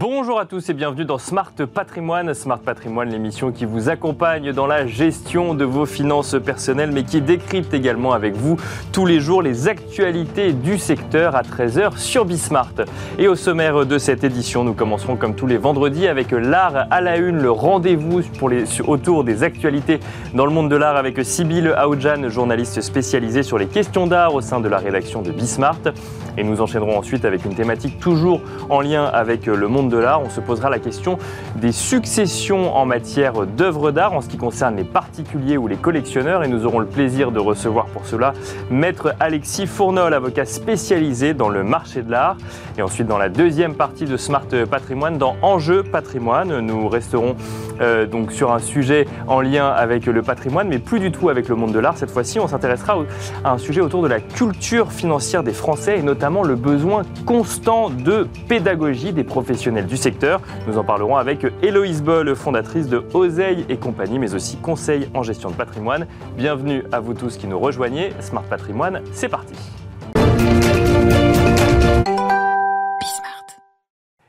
Bonjour à tous et bienvenue dans Smart Patrimoine. Smart Patrimoine, l'émission qui vous accompagne dans la gestion de vos finances personnelles, mais qui décrypte également avec vous tous les jours les actualités du secteur à 13h sur Bismart. Et au sommaire de cette édition, nous commencerons comme tous les vendredis avec l'art à la une, le rendez-vous autour des actualités dans le monde de l'art avec Sybille Aoudjan, journaliste spécialisée sur les questions d'art au sein de la rédaction de Bismart. Et nous enchaînerons ensuite avec une thématique toujours en lien avec le monde de l'art. On se posera la question des successions en matière d'œuvres d'art en ce qui concerne les particuliers ou les collectionneurs. Et nous aurons le plaisir de recevoir pour cela Maître Alexis Fournol, avocat spécialisé dans le marché de l'art. Et ensuite, dans la deuxième partie de Smart Patrimoine, dans Enjeu Patrimoine, nous resterons euh, donc sur un sujet en lien avec le patrimoine, mais plus du tout avec le monde de l'art. Cette fois-ci, on s'intéressera à un sujet autour de la culture financière des Français et notamment le besoin constant de pédagogie des professionnels du secteur. Nous en parlerons avec Héloïse Boll, fondatrice de Oseille et compagnie, mais aussi conseil en gestion de patrimoine. Bienvenue à vous tous qui nous rejoignez. Smart Patrimoine, c'est parti.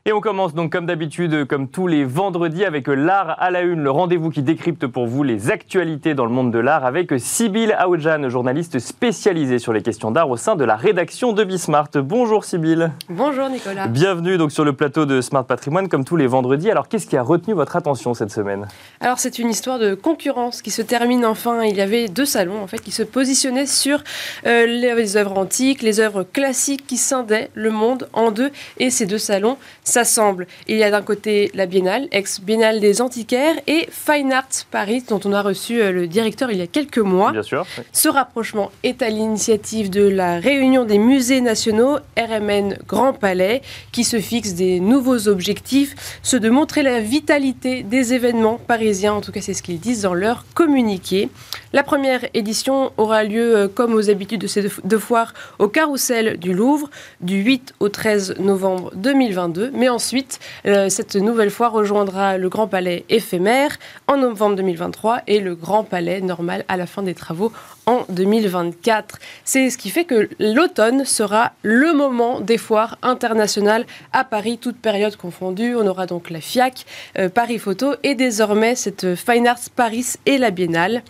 Et on commence donc comme d'habitude, comme tous les vendredis, avec l'art à la une, le rendez-vous qui décrypte pour vous les actualités dans le monde de l'art avec Sybille Aoudjan, journaliste spécialisée sur les questions d'art au sein de la rédaction de Bismart. Bonjour Sybille. Bonjour Nicolas. Bienvenue donc sur le plateau de Smart Patrimoine comme tous les vendredis. Alors qu'est-ce qui a retenu votre attention cette semaine? Alors c'est une histoire de concurrence qui se termine enfin. Il y avait deux salons en fait qui se positionnaient sur euh, les œuvres antiques, les œuvres classiques qui scindaient le monde en deux. Et ces deux salons s'assemblent. Il y a d'un côté la Biennale, ex-Biennale des Antiquaires, et Fine Arts Paris, dont on a reçu euh, le directeur il y a quelques mois. Bien sûr. Ce rapprochement est à l'initiative de la réunion des musées nationaux RMN Grand Palais, qui se fixe des nouveaux objectifs, ceux de montrer la vitalité des événements parisiens, en tout cas c'est ce qu'ils disent dans leur communiqué. La première édition aura lieu, euh, comme aux habitudes de ces deux foires, au Carrousel du Louvre, du 8 au 13 novembre 2022. Mais ensuite, euh, cette nouvelle fois rejoindra le Grand Palais éphémère en novembre 2023 et le Grand Palais normal à la fin des travaux en 2024. C'est ce qui fait que l'automne sera le moment des foires internationales à Paris, toutes périodes confondues. On aura donc la FIAC, euh, Paris Photo et désormais cette Fine Arts Paris et la Biennale.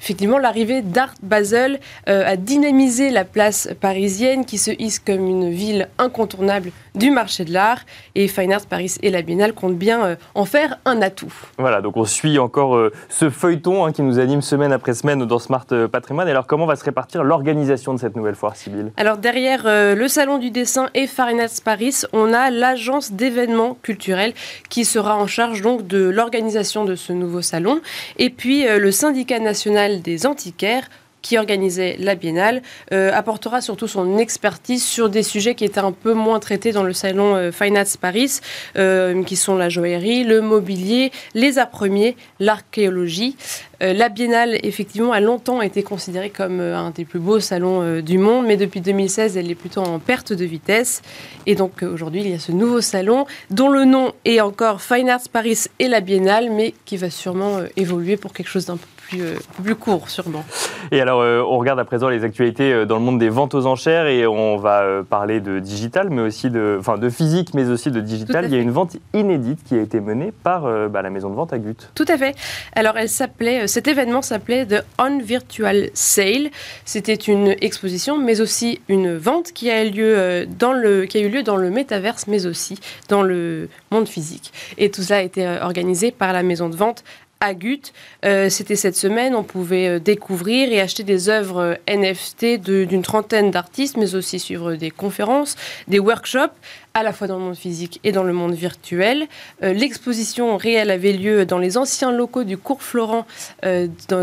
Effectivement, l'arrivée d'Art Basel euh, a dynamisé la place parisienne qui se hisse comme une ville incontournable du marché de l'art. Et Fine Arts Paris et la Biennale comptent bien euh, en faire un atout. Voilà, donc on suit encore ce feuilleton hein, qui nous anime semaine après semaine dans Smart Patrimoine. Alors, comment va se répartir l'organisation de cette nouvelle foire, civile Alors, derrière le Salon du dessin et Arts Paris, on a l'agence d'événements culturels qui sera en charge de l'organisation de ce nouveau salon. Et puis, le syndicat national des antiquaires qui organisait la biennale, euh, apportera surtout son expertise sur des sujets qui étaient un peu moins traités dans le salon euh, Fine Arts Paris, euh, qui sont la joaillerie, le mobilier, les arts premiers, l'archéologie. la biennale, effectivement, a longtemps été considérée comme un des plus beaux salons du monde, mais depuis 2016, elle est plutôt en perte de vitesse. Et donc aujourd'hui, il y a ce nouveau salon dont le nom est encore Fine Arts Paris et la biennale, mais qui va sûrement évoluer pour quelque chose d'un peu euh, plus, court, sûrement. Et alors, euh, on regarde à présent les actualités euh, dans le monde des ventes aux enchères et on va parler de digital, mais aussi de, enfin, de physique, mais aussi de digital. Il y a une vente inédite qui a été menée par bah, la maison de vente à Gut. Tout à fait. Alors, elle s'appelait, cet événement s'appelait The On Virtual Sale. C'était une exposition, mais aussi une vente qui a, lieu dans le, qui a eu lieu dans le métaverse, mais aussi dans le monde physique. Et tout cela a été organisé par la maison de vente à Gut. Euh, c'était cette semaine, on pouvait euh, découvrir et acheter des œuvres euh, NFT d'une trentaine d'artistes, mais aussi suivre des conférences, des workshops, à la fois dans le monde physique et dans le monde virtuel. L'exposition réelle avait lieu dans les anciens locaux du cours Florent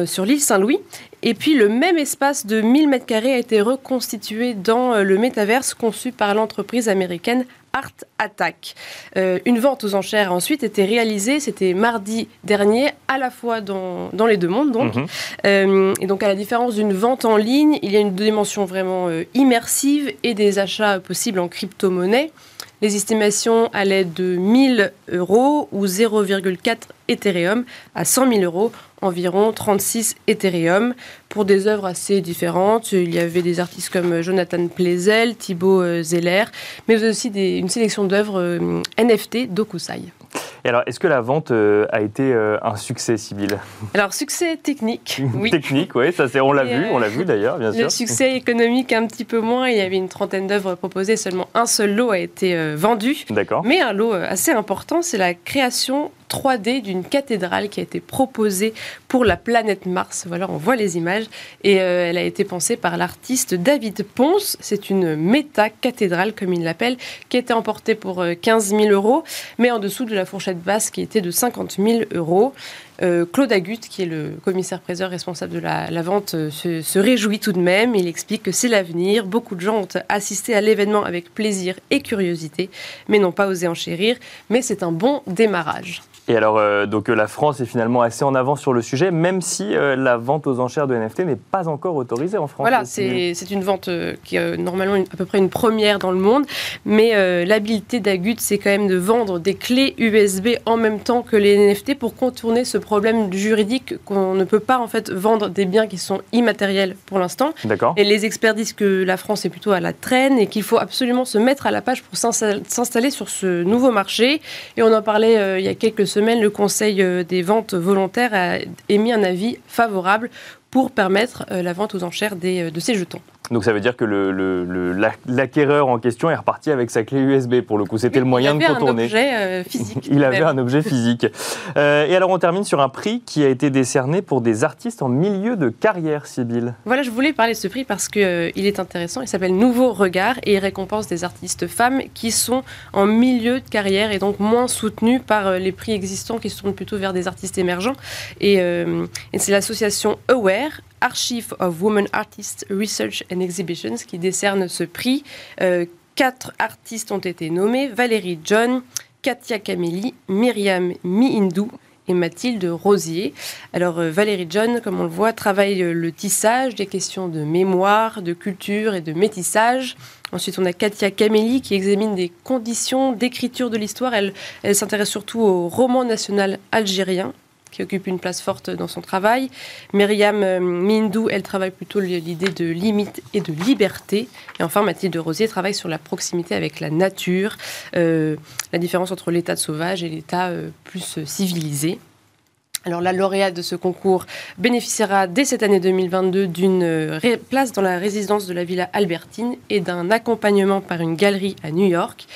sur l'île Saint-Louis. Et puis le même espace de 1000 m2 a été reconstitué dans le métaverse conçu par l'entreprise américaine Art Attack. Euh, une vente aux enchères a ensuite été réalisée, c'était mardi dernier, à la fois dans, dans les deux mondes. Donc. Mhm. Euh, et donc à la différence d'une vente en ligne, il y a une dimension vraiment euh, immersive et des achats possibles en crypto-monnaie. Les estimations allaient de 1000 euros ou 0,4 Ethereum à 100 000 euros environ 36 Ethereum pour des œuvres assez différentes. Il y avait des artistes comme Jonathan Plezel, Thibaut Zeller, mais aussi une sélection d'œuvres NFT d'Okusai. Et alors, est-ce que la vente euh, a été euh, un succès, Sybille? Alors, succès technique, oui. technique, oui, ça c'est, on l'a vu, on l'a vu d'ailleurs, bien sûr. Le succès économique un petit peu moins. Il y avait une trentaine d'œuvres proposées, seulement un seul lot a été euh, vendu. D'accord. Mais un lot assez important, c'est la création 3D d'une cathédrale qui a été proposée pour la planète Mars. Voilà, on voit les images. Et euh, elle a été pensée par l'artiste David Ponce. C'est une méta-cathédrale, comme il l'appelle, qui a été emportée pour 15 euh, 000 euros, mais en dessous de la fourchette basse qui était de 50 000 euros. Euh, Claude Agut, qui est le commissaire-priseur responsable de la, vente, se, se, réjouit tout de même. Il explique que c'est l'avenir. Beaucoup de gens ont assisté à l'événement avec plaisir et curiosité, mais n'ont pas osé enchérir. Mais c'est un bon démarrage. Et alors, euh, donc euh, la France est finalement assez en avance sur le sujet, même si euh, la vente aux enchères de NFT n'est pas encore autorisée en France. Voilà, c'est une vente qui est normalement à peu près une première dans le monde, mais l'habileté d'Agut, c'est quand même de vendre des clés USB en même temps que les NFT pour contourner ce problème juridique qu'on ne peut pas en fait vendre des biens qui sont immatériels pour l'instant. Et les experts disent que la France est plutôt à la traîne et qu'il faut absolument se mettre à la page pour s'installer sur ce nouveau marché. Et on en parlait il y a quelques semaine, le Conseil euh, des ventes volontaires a émis un avis favorable pour permettre euh, la vente aux enchères euh, de ces jetons. Donc ça veut dire que l'acquéreur en question est reparti avec sa clé USB. Pour le coup, c'était le moyen de contourner. Il avait un objet physique. il avait un objet physique. et alors on termine sur un prix qui a été décerné pour des artistes en milieu de carrière, Sybille. Voilà, je voulais parler de ce prix parce qu'il est intéressant. Il s'appelle Nouveau Regard et il récompense des artistes femmes qui sont en milieu de carrière et donc moins soutenus par les prix existants qui se tournent plutôt vers des artistes émergents. Et, et c'est l'association Aware Archive of Women Artists Research and Exhibitions qui décerne ce prix. Euh, quatre artistes ont été nommés Valérie John, Katia Kameli, Myriam Mihindou et Mathilde Rosier. Alors euh, Valérie John, comme on le voit, travaille le tissage, des questions de mémoire, de culture et de métissage. Ensuite, on a Katia Kameli qui examine des conditions d'écriture de l'histoire. Elle s'intéresse surtout au roman national algérien qui occupe une place forte dans son travail. Myriam euh, Mindou, elle travaille plutôt l'idée de limite et de liberté. Et enfin, Mathilde Rosier travaille sur la proximité avec la nature, euh, la différence entre l'état de sauvage et l'état euh, plus civilisé. Alors la lauréate de ce concours bénéficiera dès cette année 2022 d'une place dans la résidence de la Villa Albertine et d'un accompagnement par une galerie à New York.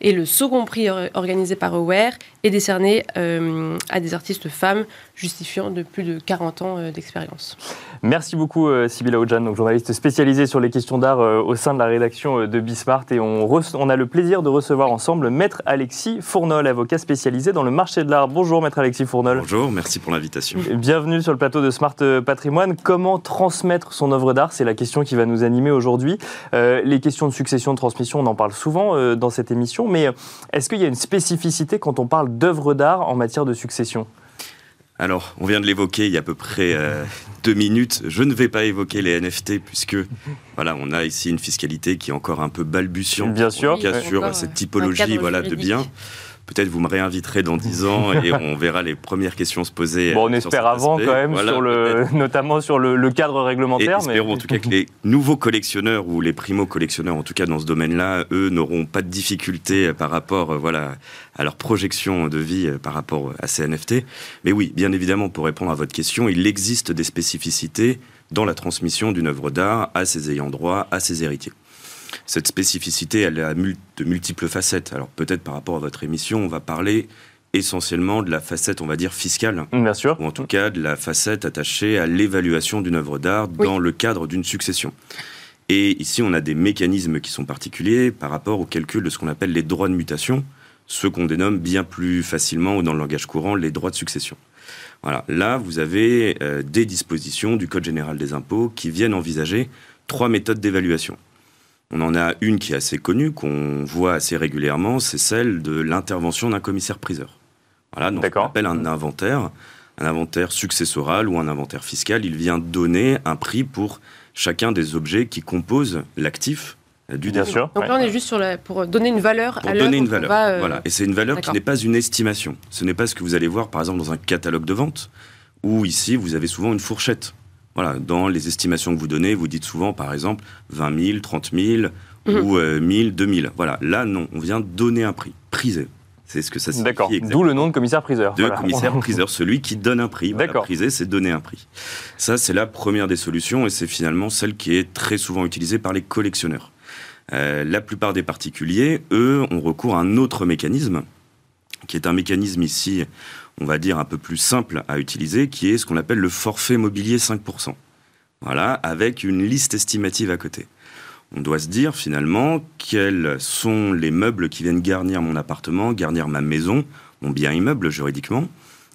Et le second prix organisé par Aware est décerné euh, à des artistes femmes justifiant de plus de 40 ans euh, d'expérience. Merci beaucoup euh, Sybilla Ojan, donc journaliste spécialisée sur les questions d'art au sein de la rédaction de Bismart. Et on, on, a le plaisir de recevoir ensemble Maître Alexis Fournol, avocat spécialisé dans le marché de l'art. Bonjour Maître Alexis Fournol. Bonjour, merci pour l'invitation. Bienvenue sur le plateau de Smart Patrimoine. Comment transmettre son œuvre d'art? C'est la question qui va nous animer aujourd'hui. les questions de succession, de transmission, on en parle souvent dans cette émission, mais est-ce qu'il y a une spécificité quand on parle d'œuvres d'art en matière de succession? Alors, on vient de l'évoquer il y a à peu près euh, deux minutes. Je ne vais pas évoquer les NFT puisque voilà, on a ici une fiscalité qui est encore un peu balbutiante. Bien sûr. sur cette typologie voilà, de biens. Peut-être vous me réinviterez dans 10 ans et on verra les premières questions se poser. Bon, on espère avant quand même, sur le, notamment sur le, cadre réglementaire. Et espérons en tout cas que les nouveaux collectionneurs ou les primo-collectionneurs, en tout cas dans ce domaine-là, eux n'auront pas de difficultés par rapport euh, voilà, à leur projection de vie euh, par rapport à ces NFT. Mais oui, bien évidemment, pour répondre à votre question, il existe des spécificités dans la transmission d'une œuvre d'art à ses ayants droit, à ses héritiers cette spécificité, elle a de multiples facettes. Alors peut-être par rapport à votre émission, on va parler essentiellement de la facette, on va dire, fiscale. Bien sûr. Ou en tout cas de la facette attachée à l'évaluation d'une œuvre d'art dans le cadre d'une succession. Et ici, on a des mécanismes qui sont particuliers par rapport au calcul de ce qu'on appelle les droits de mutation, ce qu'on dénomme bien plus facilement ou dans le langage courant les droits de succession. Voilà. Là, vous avez euh, des dispositions du Code général des impôts qui viennent envisager trois méthodes d'évaluation. On en a une qui est assez connue, qu'on voit assez régulièrement, c'est celle de l'intervention d'un commissaire-priseur. Voilà, donc on appelle un inventaire, un inventaire successoral ou un inventaire fiscal. Il vient donner un prix pour chacun des objets qui composent l'actif du Bien sûr. Donc là, on est juste sur pour donner une valeur pour donner une valeur. Euh, voilà. Et c'est une valeur qui n'est pas une estimation. Ce n'est pas ce que vous allez voir, par exemple, dans un catalogue de vente où ici, vous avez souvent une fourchette. Voilà, dans les estimations que vous donnez, vous dites souvent, par exemple, 20 000, 30 000 ou 1000, 2000. Voilà, là, non, on vient donner un prix, priser. C'est ce que ça signifie. D'accord. D'où le nom de commissaire-priseur. De commissaire-priseur, celui qui donne un prix. Voilà, priser, c'est donner un prix. Ça, c'est la première des solutions et c'est finalement celle qui est très souvent utilisée par les collectionneurs. Euh, la plupart des particuliers, eux, ont recours à un autre mécanisme, qui est un mécanisme ici, on va dire, un peu plus simple à utiliser, qui est ce qu'on appelle le forfait mobilier 5%. Voilà, avec une liste estimative à côté. On doit se dire finalement quels sont les meubles qui viennent garnir mon appartement, garnir ma maison, mon bien immeuble juridiquement.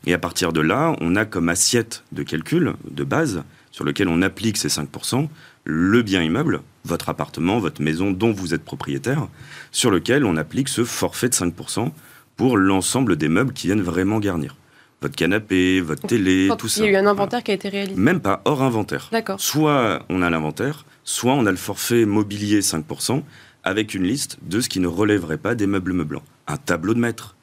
Et à partir de là, on a comme assiette de calcul de base sur lequel on applique ces 5%, le bien immeuble, votre appartement, votre maison dont vous êtes propriétaire, sur lequel on applique ce forfait de 5% pour l'ensemble des meubles qui viennent vraiment garnir. Votre canapé, votre télé, tout ça. Il y a eu un inventaire qui a été réalisé Même pas, hors inventaire. D'accord. Soit on a l'inventaire, soit on a le forfait mobilier 5% avec une liste de ce qui ne relèverait pas des meubles meublants. Un tableau de maître,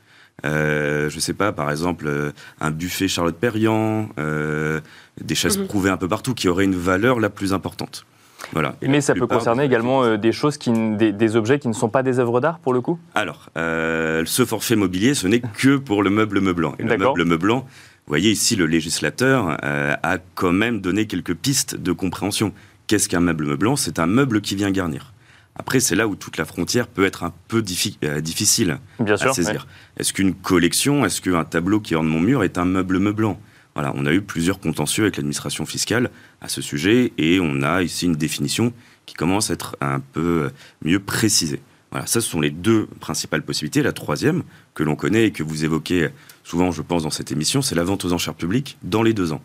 euh, je ne sais pas, par exemple, euh, un buffet Charlotte Perriand, euh, des chaises mhm. prouvées un peu partout qui auraient une valeur la plus importante. Voilà. Mais ça peut concerner également des choses, qui, des, objets qui ne sont pas des œuvres d'art pour le coup? Alors, ce forfait mobilier, ce n'est que pour le meuble meublant. Et le meuble meublant, vous voyez ici, le législateur a quand même donné quelques pistes de compréhension. Qu'est-ce qu'un meuble meublant? C'est un meuble qui vient garnir. Après, c'est là où toute la frontière peut être un peu euh, difficile à saisir. Est-ce qu'une collection, est-ce qu'un tableau qui orne mon mur est un meuble meublant? Voilà, on a eu plusieurs contentieux avec l'administration fiscale à ce sujet et on a ici une définition qui commence à être un peu mieux précisée. Voilà, ça, ce sont les deux principales possibilités. La troisième, que l'on connaît et que vous évoquez souvent, je pense, dans cette émission, c'est la vente aux enchères publiques dans les deux ans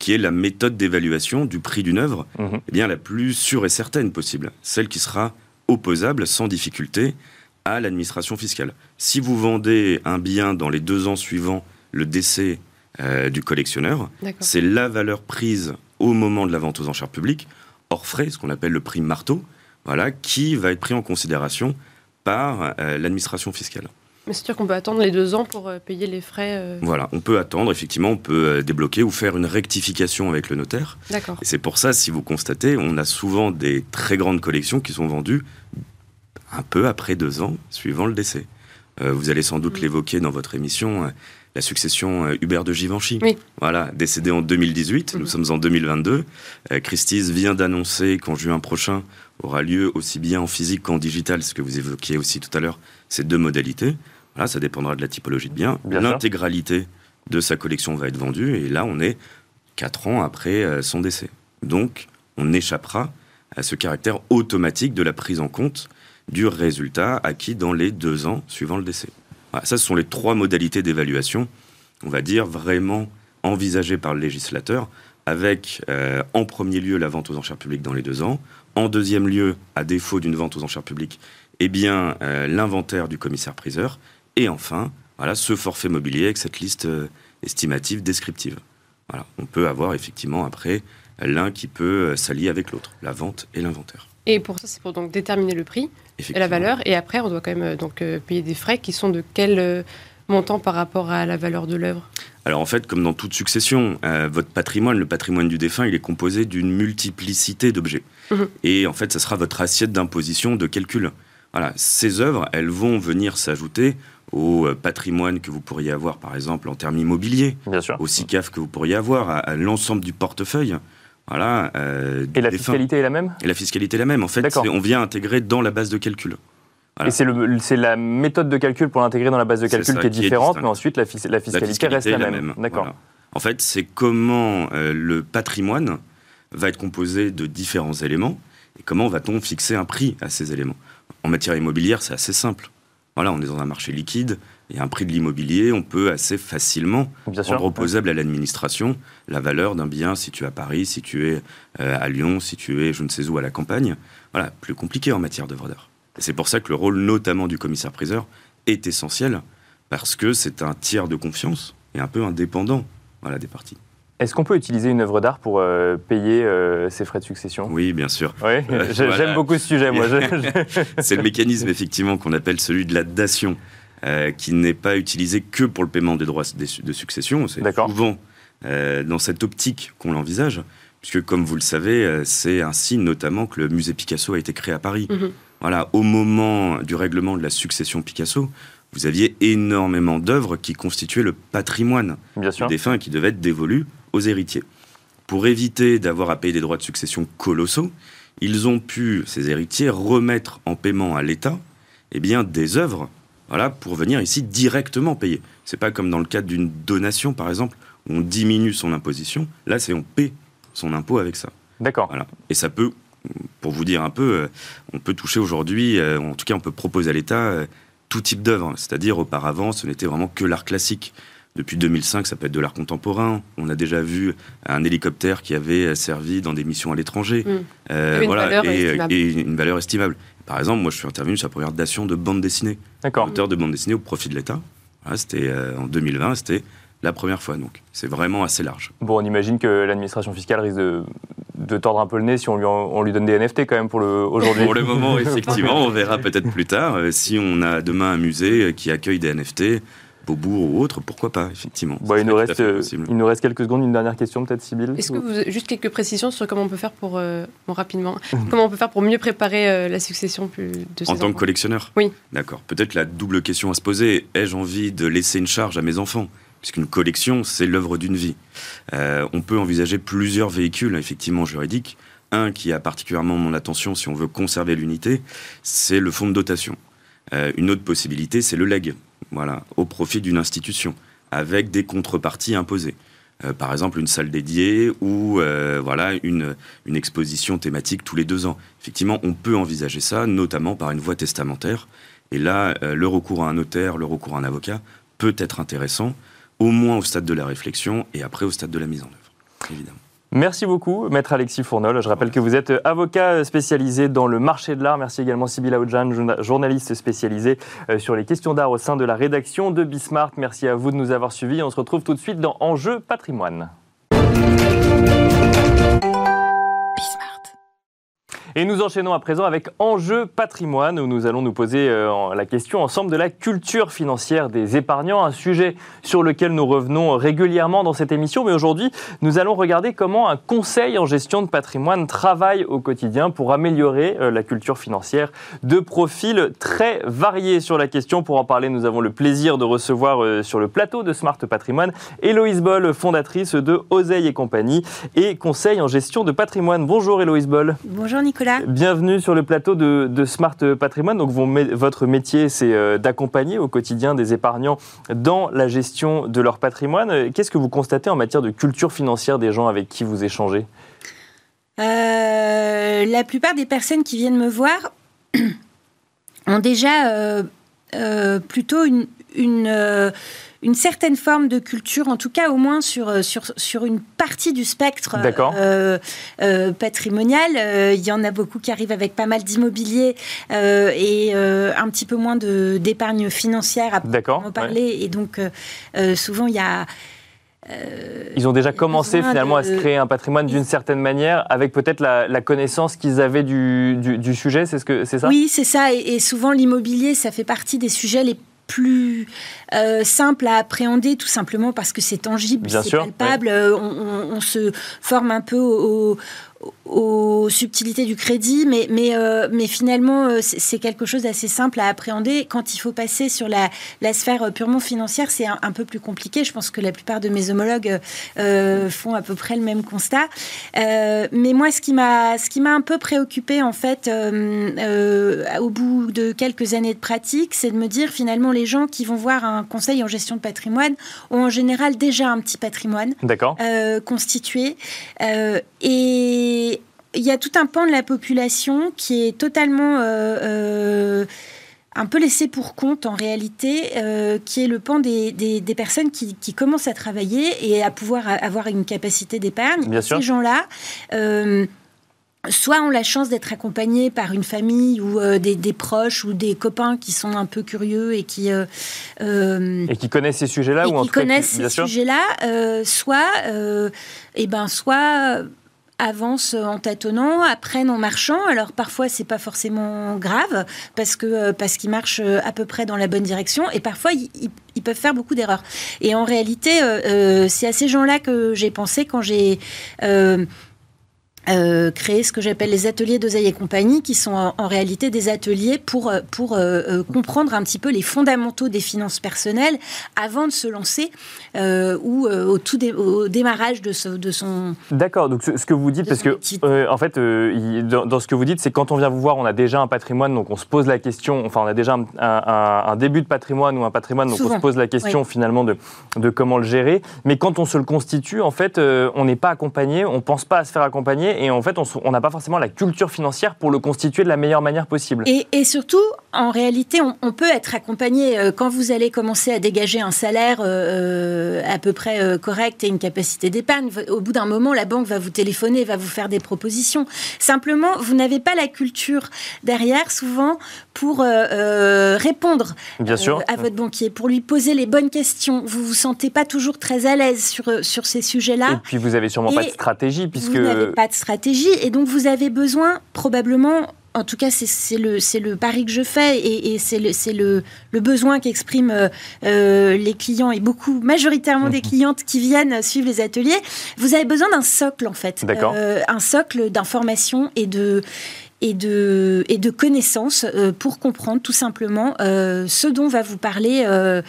qui est la méthode d'évaluation du prix d'une œuvre mhm. eh bien, la plus sûre et certaine possible, celle qui sera opposable sans difficulté à l'administration fiscale. Si vous vendez un bien dans les deux ans suivant le décès euh, du collectionneur, c'est la valeur prise au moment de la vente aux enchères publiques, hors frais, ce qu'on appelle le prix marteau, voilà, qui va être pris en considération par euh, l'administration fiscale. Mais c'est sûr qu'on peut attendre les deux ans pour euh, payer les frais. Euh. Voilà, on peut attendre, effectivement, on peut euh, débloquer ou faire une rectification avec le notaire. D'accord. Et c'est pour ça, si vous constatez, on a souvent des très grandes collections qui sont vendues un peu après deux ans, suivant le décès. Vous allez sans doute mm. l'évoquer dans votre émission, la succession Hubert de Givenchy. Oui. Voilà, décédé en 2018, nous mm. sommes en 2022. Christie's vient d'annoncer qu'en juin prochain aura lieu aussi bien en physique qu'en digital, ce que vous évoquiez aussi tout à l'heure, ces deux modalités. Voilà, ça dépendra de la typologie de bien. L'intégralité de sa collection va être vendue et là, on est quatre ans après euh, son décès. Donc, on échappera à ce caractère automatique de la prise en compte du résultat acquis dans les deux ans suivant le décès. Voilà, ça, ce sont les trois modalités d'évaluation, on va dire, vraiment envisagées par le législateur, avec euh, en premier lieu la vente aux enchères publiques dans les deux ans, en deuxième lieu, à défaut d'une vente aux enchères publiques, eh bien, euh, l'inventaire du commissaire-priseur, et enfin, voilà, ce forfait mobilier avec cette liste euh, estimative descriptive. Voilà, on peut avoir effectivement après l'un qui peut s'allier avec l'autre, la vente et l'inventaire. Et pour ça, c'est pour donc déterminer le prix et la valeur, et après, on doit quand même donc payer des frais qui sont de quel montant par rapport à la valeur de l'œuvre? Alors en fait, comme dans toute succession, votre patrimoine, le patrimoine du défunt, il est composé d'une multiplicité d'objets. Mhm. Et en fait, ça sera votre assiette d'imposition de calcul. Voilà, ces œuvres, elles vont venir s'ajouter au euh, patrimoine que vous pourriez avoir, par exemple, en termes immobiliers, au SICAF que vous pourriez avoir, à, l'ensemble du portefeuille. Voilà, euh, et la fiscalité est la même? Et la fiscalité est la même. En fait, on vient intégrer dans la base de calcul. Et c'est la méthode de calcul pour l'intégrer dans la base de calcul qui est différente, mais ensuite la, fiscalité, reste la, même. D'accord. En fait, c'est comment euh, le patrimoine va être composé de différents éléments et comment va-t-on fixer un prix à ces éléments? En matière immobilière, c'est assez simple. Voilà, on est dans un marché liquide, a un prix de l'immobilier, on peut assez facilement rendre opposable à l'administration la valeur d'un bien si tu es à Paris, si tu es euh, à Lyon, si tu es je ne sais où à la campagne. Voilà, plus compliqué en matière d'œuvre d'art. C'est pour ça que le rôle notamment du commissaire-priseur est essentiel, parce que c'est un tiers de confiance et un peu indépendant voilà, des parties. Est-ce qu'on peut utiliser une œuvre d'art pour euh, payer euh, ses frais de succession? Oui, bien sûr. Oui, j'aime beaucoup ce sujet, moi. C'est le mécanisme, effectivement, qu'on appelle celui de la dation, euh, qui n'est pas utilisé que pour le paiement des droits de succession. C'est souvent dans cette optique qu'on l'envisage, puisque comme vous le savez, c'est ainsi notamment que le musée Picasso a été créé à Paris. Mhm. Voilà, au moment du règlement de la succession Picasso, vous aviez énormément d'œuvres qui constituaient le patrimoine des défunt et qui devaient être dévolues aux héritiers. Pour éviter d'avoir à payer des droits de succession colossaux, ils ont pu, ces héritiers, remettre en paiement à l'État eh bien, des œuvres voilà, pour venir ici directement payer. C'est pas comme dans le cadre d'une donation, par exemple, où on diminue son imposition. Là, c'est on paie son impôt avec ça. D'accord. Voilà. Et ça peut, pour vous dire un peu, euh, on peut toucher aujourd'hui, euh, en tout cas, on peut proposer à l'État euh, tout type d'œuvre. C'est-à-dire, auparavant, ce n'était vraiment que l'art classique. Depuis 2005, ça peut être de l'art contemporain. On a déjà vu un hélicoptère qui avait servi dans des missions à l'étranger. Mmh. Euh, voilà, et, et, une valeur estimable. Par exemple, moi, je suis intervenu sur la première dation de bande dessinée. D'accord. Auteur de bande dessinée au profit de l'État. c'était euh, en 2020, c'était la première fois. Donc, c'est vraiment assez large. Bon, on imagine que l'administration fiscale risque de, de, tordre un peu le nez si on lui, on lui donne des NFT quand même pour le aujourd'hui. pour le moment, effectivement, on verra peut-être plus tard. Euh, si on a demain un musée qui accueille des NFT, Beaubourg ou autre, pourquoi pas, effectivement. Bon, il, nous reste, il nous reste quelques secondes. Une dernière question, peut-être, Sybille Est-ce que vous avez juste quelques précisions sur comment on peut faire pour, euh, rapidement, comment on peut faire pour mieux préparer euh, la succession de ces En tant que collectionneur Oui. D'accord. Peut-être la double question à se poser ai-je envie de laisser une charge à mes enfants? Puisqu'une collection, c'est l'œuvre d'une vie. Euh, on peut envisager plusieurs véhicules, effectivement, juridiques. Un qui a particulièrement mon attention si on veut conserver l'unité, c'est le fonds de dotation. Euh, une autre possibilité, c'est le leg, voilà, au profit d'une institution, avec des contreparties imposées. Euh, par exemple, une salle dédiée ou voilà une, une exposition thématique tous les deux ans. Effectivement, on peut envisager ça, notamment par une voie testamentaire. Et là, le recours à un notaire, le recours à un avocat peut être intéressant au moins au stade de la réflexion et après au stade de la mise en œuvre, évidemment. Merci beaucoup, maître Alexis Fournol. Je rappelle que vous êtes avocat spécialisé dans le marché de l'art. Merci également Sybille Aoudjan, journaliste spécialisé euh, sur les questions d'art au sein de la rédaction de Bismart. Merci à vous de nous avoir suivis. On se retrouve tout de suite dans Enjeu patrimoine. Et nous enchaînons à présent avec Enjeu patrimoine, où nous allons nous poser euh, la question ensemble de la culture financière des épargnants, un sujet sur lequel nous revenons régulièrement dans cette émission. Mais aujourd'hui, nous allons regarder comment un conseil en gestion de patrimoine travaille au quotidien pour améliorer euh, la culture financière de profils très variés sur la question. Pour en parler, nous avons le plaisir de recevoir euh, sur le plateau de Smart Patrimoine Héloïse Boll, fondatrice de Oseille et compagnie et conseil en gestion de patrimoine. Bonjour Héloïse Boll. Bonjour Nicolas. Bienvenue sur le plateau de, Smart Patrimoine. Donc, votre métier, c'est euh, d'accompagner au quotidien des épargnants dans la gestion de leur patrimoine. Qu'est-ce que vous constatez en matière de culture financière des gens avec qui vous échangez? Euh, La plupart des personnes qui viennent me voir ont déjà euh, plutôt une, une une certaine forme de culture, en tout cas au moins sur, euh, sur, sur une partie du spectre euh, euh, patrimonial. Il y en a beaucoup qui arrivent avec pas mal d'immobilier et un petit peu moins d'épargne financière à en parler. Et donc souvent il y a... Ils ont déjà commencé finalement à se créer un patrimoine d'une certaine manière, avec peut-être la, connaissance qu'ils avaient du, du, sujet, c'est ce que c'est ça? Oui, c'est ça. Et, et souvent l'immobilier, ça fait partie des sujets les plus euh, simple à appréhender, tout simplement parce que c'est tangible, c'est palpable. Euh, on, se forme un peu au, aux subtilités du crédit, mais, mais, euh, mais finalement, euh, c'est quelque chose d'assez simple à appréhender. Quand il faut passer sur la, la sphère purement financière, c'est un, peu plus compliqué. Je pense que la plupart de mes homologues euh, font à peu près le même constat. mais moi, ce qui m'a un peu préoccupé, en fait, au bout de quelques années de pratique, c'est de me dire, finalement, les gens qui vont voir un conseil en gestion de patrimoine ont en général déjà un petit patrimoine constitué. Et il y a tout un pan de la population qui est totalement euh, euh, un peu laissé pour compte en réalité, euh, qui est le pan des, personnes qui, commencent à travailler et à pouvoir avoir une capacité d'épargne. Ces gens-là soit ont la chance d'être accompagnés par une famille ou des, proches ou des copains qui sont un peu curieux et qui et qui connaissent ces sujets-là ou qui connaissent ces sujets-là, soit et eh ben soit avancent en tâtonnant, apprennent en marchant. Alors parfois c'est pas forcément grave parce euh, parce qu'ils marchent euh, à peu près dans la bonne direction et parfois ils, peuvent faire beaucoup d'erreurs. Et en réalité, c'est à ces gens-là que j'ai pensé quand j'ai euh, créer ce que j'appelle les ateliers d'oseille et compagnie, qui sont en, réalité des ateliers pour, euh, pour euh, comprendre un petit peu les fondamentaux des finances personnelles avant de se lancer ou au tout au démarrage de, de son. D'accord. Donc ce, que vous dites, parce que en fait, dans, ce que vous dites, c'est quand on vient vous voir, on a déjà un patrimoine, donc on se pose la question. Enfin, on a déjà un, début de patrimoine ou un patrimoine, donc on se pose la question finalement de, de comment le gérer. Mais quand on se le constitue, en fait, on n'est pas accompagné, on pense pas à se faire accompagner et en fait, on n'a pas forcément la culture financière pour le constituer de la meilleure manière possible. Et, surtout, en réalité, on, peut être accompagné euh, quand vous allez commencer à dégager un salaire euh, à peu près euh, correct et une capacité d'épargne. Au bout d'un moment, la banque va vous téléphoner, va vous faire des propositions. Simplement, vous n'avez pas la culture derrière, souvent, pour répondre à votre banquier, pour lui poser les bonnes questions. Vous vous sentez pas toujours très à l'aise sur, sur ces sujets-là. Et puis, vous avez sûrement pas de stratégie, puisque... Vous n'avez pas de stratégie, et donc vous avez besoin probablement en tout cas, c'est le, le pari que je fais et, c'est le, le, le, besoin qu'expriment euh, euh, les clients et beaucoup, majoritairement des mhm. clientes qui viennent suivre les ateliers. Vous avez besoin d'un socle, en fait. Euh, un socle d'information et de, et de, et de connaissances pour comprendre tout simplement ce dont va vous parler euh,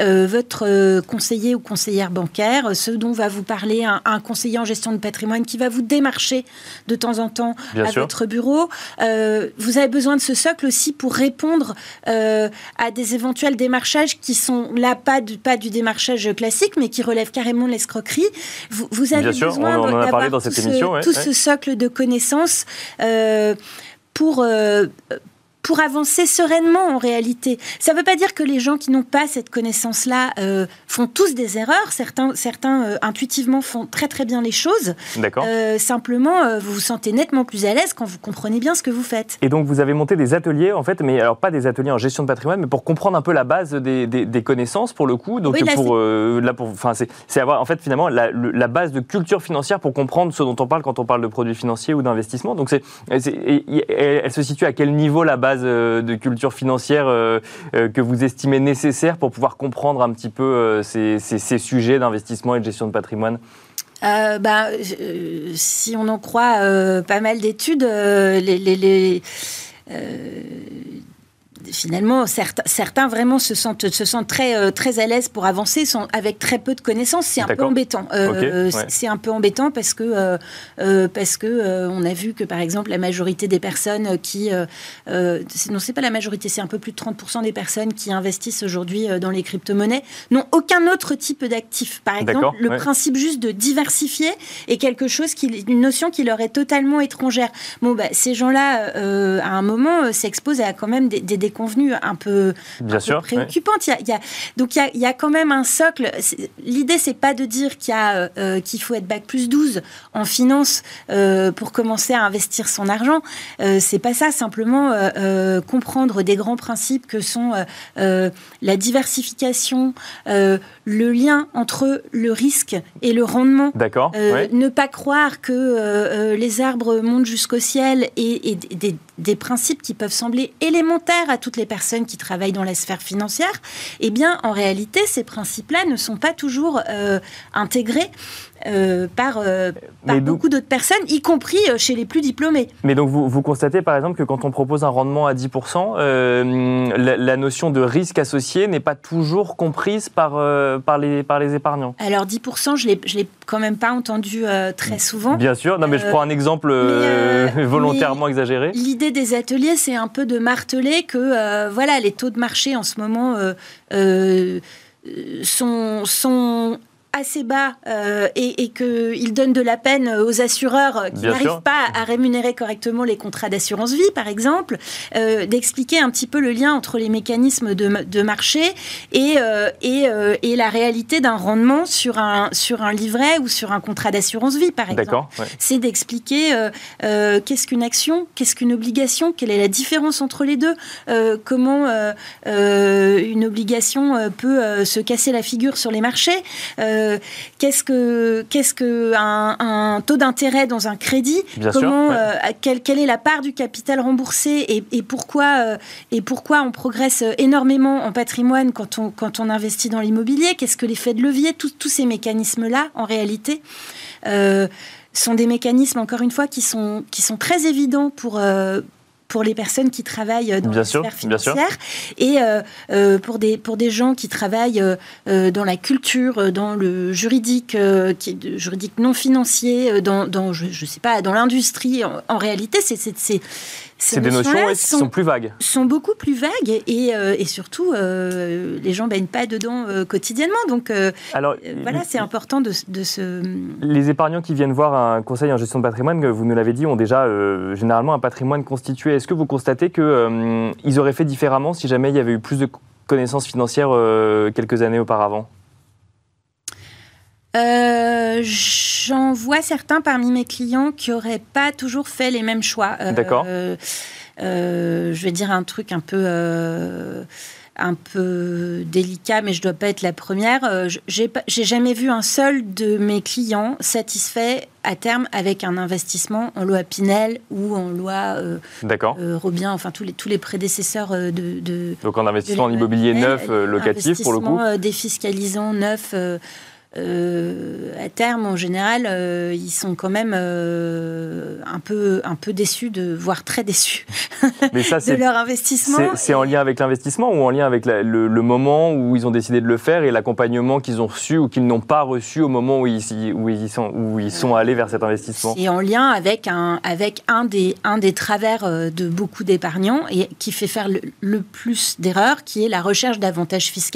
votre euh, conseiller ou conseillère bancaire, ce dont va vous parler un, conseiller en gestion de patrimoine qui va vous démarcher de temps en temps à votre bureau. Euh, vous avez besoin de ce socle aussi pour répondre à des éventuels démarchages qui sont là pas du, pas du démarchage classique, mais qui relèvent carrément de l'escroquerie. Vous, vous, avez besoin d'avoir tout, ce, tout ce socle de connaissances pour pour avancer sereinement en réalité. Ça ne veut pas dire que les gens qui n'ont pas cette connaissance-là euh, font tous des erreurs. Certains, certains euh, intuitivement font très très bien les choses. D'accord. Euh, simplement, vous vous sentez nettement plus à l'aise quand vous comprenez bien ce que vous faites. Et donc vous avez monté des ateliers en fait, mais alors pas des ateliers en gestion de patrimoine, mais pour comprendre un peu la base des, des, connaissances pour le coup. Donc oui, là, pour, là pour, enfin c'est avoir en fait finalement la, la, base de culture financière pour comprendre ce dont on parle quand on parle de produits financiers ou d'investissement. Donc c'est, elle se situe à quel niveau la base euh, de culture financière euh, euh, que vous estimez nécessaire pour pouvoir comprendre un petit peu ces, sujets d'investissement et de gestion de patrimoine? Bah, si on en croit pas mal d'études, les, les finalement, certains, certains, vraiment se sentent, se sentent très, euh, très à l'aise pour avancer sont avec très peu de connaissances. C'est un peu embêtant. Euh, c'est un peu embêtant parce que, euh, parce que on a vu que, par exemple, la majorité des personnes qui... non, c'est pas la majorité, c'est un peu plus de 30% des personnes qui investissent aujourd'hui dans les crypto-monnaies n'ont aucun autre type d'actif. Par exemple, le principe juste de diversifier est quelque chose, qui, une notion qui leur est totalement étrangère. Bon, bah, ces gens-là, à un moment, s'exposent à quand même des, des convenu un peu, Bien sûr, préoccupante. Il, y a, donc il y, a, quand même un socle. L'idée, c'est pas de dire qu'il euh, qu'il faut être bac plus 12 en finance euh, pour commencer à investir son argent. Euh, c'est pas ça. Simplement comprendre des grands principes que sont la diversification, le lien entre le risque et le rendement. D'accord. Ne pas croire que les arbres montent jusqu'au ciel et, des, des principes qui peuvent sembler élémentaires à toutes les personnes qui travaillent dans la sphère financière, eh bien, en réalité, ces principes-là ne sont pas toujours euh, intégrés euh, par, euh, beaucoup d'autres personnes, y compris chez les plus diplômés. Mais donc, vous, vous, constatez, par exemple, que quand on propose un rendement à 10%, la, notion de risque associé n'est pas toujours comprise par, par, les, par les épargnants Alors, 10%, je ne l'ai quand même pas entendu très souvent. Bien sûr, non, mais je prends un exemple volontairement exagéré. Des ateliers, c'est un peu de marteler que euh, voilà, les taux de marché en ce moment euh, euh, sont, sont assez bas euh, et, et qu'il donne de la peine aux assureurs qui n'arrivent pas à rémunérer correctement les contrats d'assurance vie, par exemple, euh, d'expliquer un petit peu le lien entre les mécanismes de, de marché et, euh, et, euh, et, la réalité d'un rendement sur un, sur un livret ou sur un contrat d'assurance vie, par exemple. C'est d'expliquer euh, qu'est-ce qu'une action, qu'est-ce qu'une obligation, quelle est la différence entre les deux, comment une obligation peut se casser la figure sur les marchés. Qu'est-ce que qu'est-ce que un, taux d'intérêt dans un crédit Comment quelle, quelle, est la part du capital remboursé et, et pourquoi et pourquoi on progresse énormément en patrimoine quand on quand on investit dans l'immobilier Qu'est-ce que l'effet de levier Tous ces mécanismes là, en réalité sont des mécanismes, encore une fois, qui sont, qui sont très évidents pour, euh, pour les personnes qui travaillent dans la sphère financière et euh, euh, pour, des, pour des gens qui travaillent dans la culture, dans le juridique, qui juridique non financier, dans, dans je, sais pas, dans l'industrie. En, réalité, c'est c'est des notions qui sont, plus vagues. Sont beaucoup plus vagues et, euh, et surtout, euh, les gens baignent pas dedans euh, quotidiennement. Donc Alors, voilà, c'est important de, de, se. Les épargnants qui viennent voir un conseil en gestion de patrimoine, vous nous l'avez dit, ont déjà généralement un patrimoine constitué. Est-ce que vous constatez qu'ils auraient fait différemment si jamais il y avait eu plus de connaissances financières quelques années auparavant? Euh, j'en vois certains parmi mes clients qui n'auraient pas toujours fait les mêmes choix. Euh, D'accord. Euh, je vais dire un truc un peu un peu délicat, mais je ne dois pas être la première. J'ai jamais vu un seul de mes clients satisfait à terme avec un investissement en loi Pinel ou en loi euh, Robien, enfin tous les, tous les prédécesseurs de, Donc en investissement en immobilier neuf, locatif pour le coup Défiscalisant neuf euh, à terme, en général, euh, ils sont quand même euh, un, peu, un peu déçus, de, voire très déçus Mais ça, de leur investissement. C'est en lien avec l'investissement ou en lien avec le, moment où ils ont décidé de le faire et l'accompagnement qu'ils ont reçu ou qu'ils n'ont pas reçu au moment où ils, où ils, sont, où ils sont allés vers cet investissement? C'est en lien avec un, avec un, des, un des travers de beaucoup d'épargnants et qui fait faire le, le plus d'erreurs, qui est la recherche d'avantages fiscaux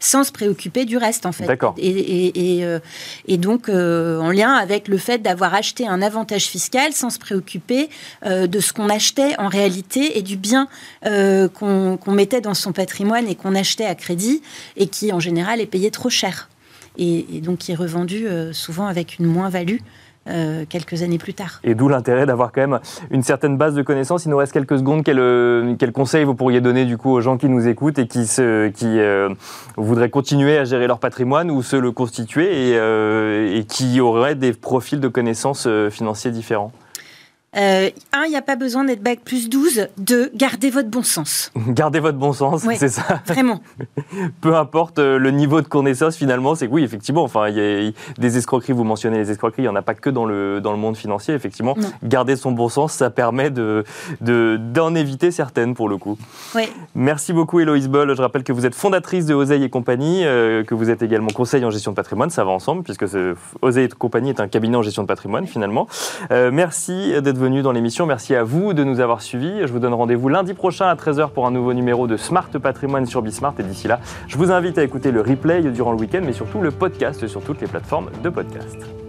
sans se préoccuper du reste, en fait. D'accord. et, euh, et, donc euh, en lien avec le fait d'avoir acheté un avantage fiscal sans se préoccuper euh, de ce qu'on achetait en réalité et du bien qu'on mettait dans son patrimoine et qu'on achetait à crédit et qui en général est payé trop cher. Et, et donc qui est revendu souvent avec une moins-value euh, quelques années plus tard. Et d'où l'intérêt d'avoir quand même une certaine base de connaissances. Il nous reste quelques secondes. Quel, euh, conseil vous pourriez donner du coup aux gens qui nous écoutent et qui euh, voudraient continuer à gérer leur patrimoine ou se le constituer et, et qui auraient des profils de connaissances financiers différents? Euh, un, il n'y a pas besoin d'être bac plus 12. Deux, gardez votre bon sens. Gardez votre bon sens, c'est ça. Vraiment. Peu importe euh, le niveau de connaissance, finalement, c'est que oui, effectivement, enfin, il y a des escroqueries, vous mentionnez les escroqueries, il n'y en a pas que dans le, dans le monde financier, effectivement. Garder son bon sens, ça permet d'en de, d'en éviter certaines, pour le coup. Oui. Merci beaucoup, Héloïse Boll. Je rappelle que vous êtes fondatrice de Oseille et compagnie, euh, que vous êtes également conseil en gestion de patrimoine, ça va ensemble, puisque Oseille et compagnie est un cabinet en gestion de patrimoine, finalement. merci d'être venu dans l'émission. Merci à vous de nous avoir suivis. Je vous donne rendez-vous lundi prochain à 13h pour un nouveau numéro de Smart Patrimoine sur Bismart. Et d'ici là, je vous invite à écouter le replay durant le week-end, mais surtout le podcast sur toutes les plateformes de podcast.